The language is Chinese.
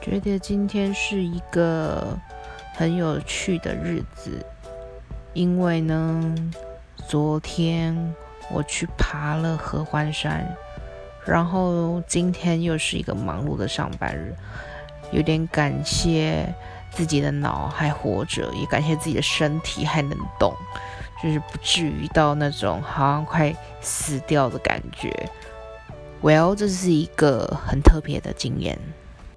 觉得今天是一个很有趣的日子因为呢昨天我去爬了合欢山然后今天又是一个忙碌的上班日有点感谢自己的脑还活着也感谢自己的身体还能动就是不至于到那种好像快死掉的感觉。Well 这是一个很特别的经验。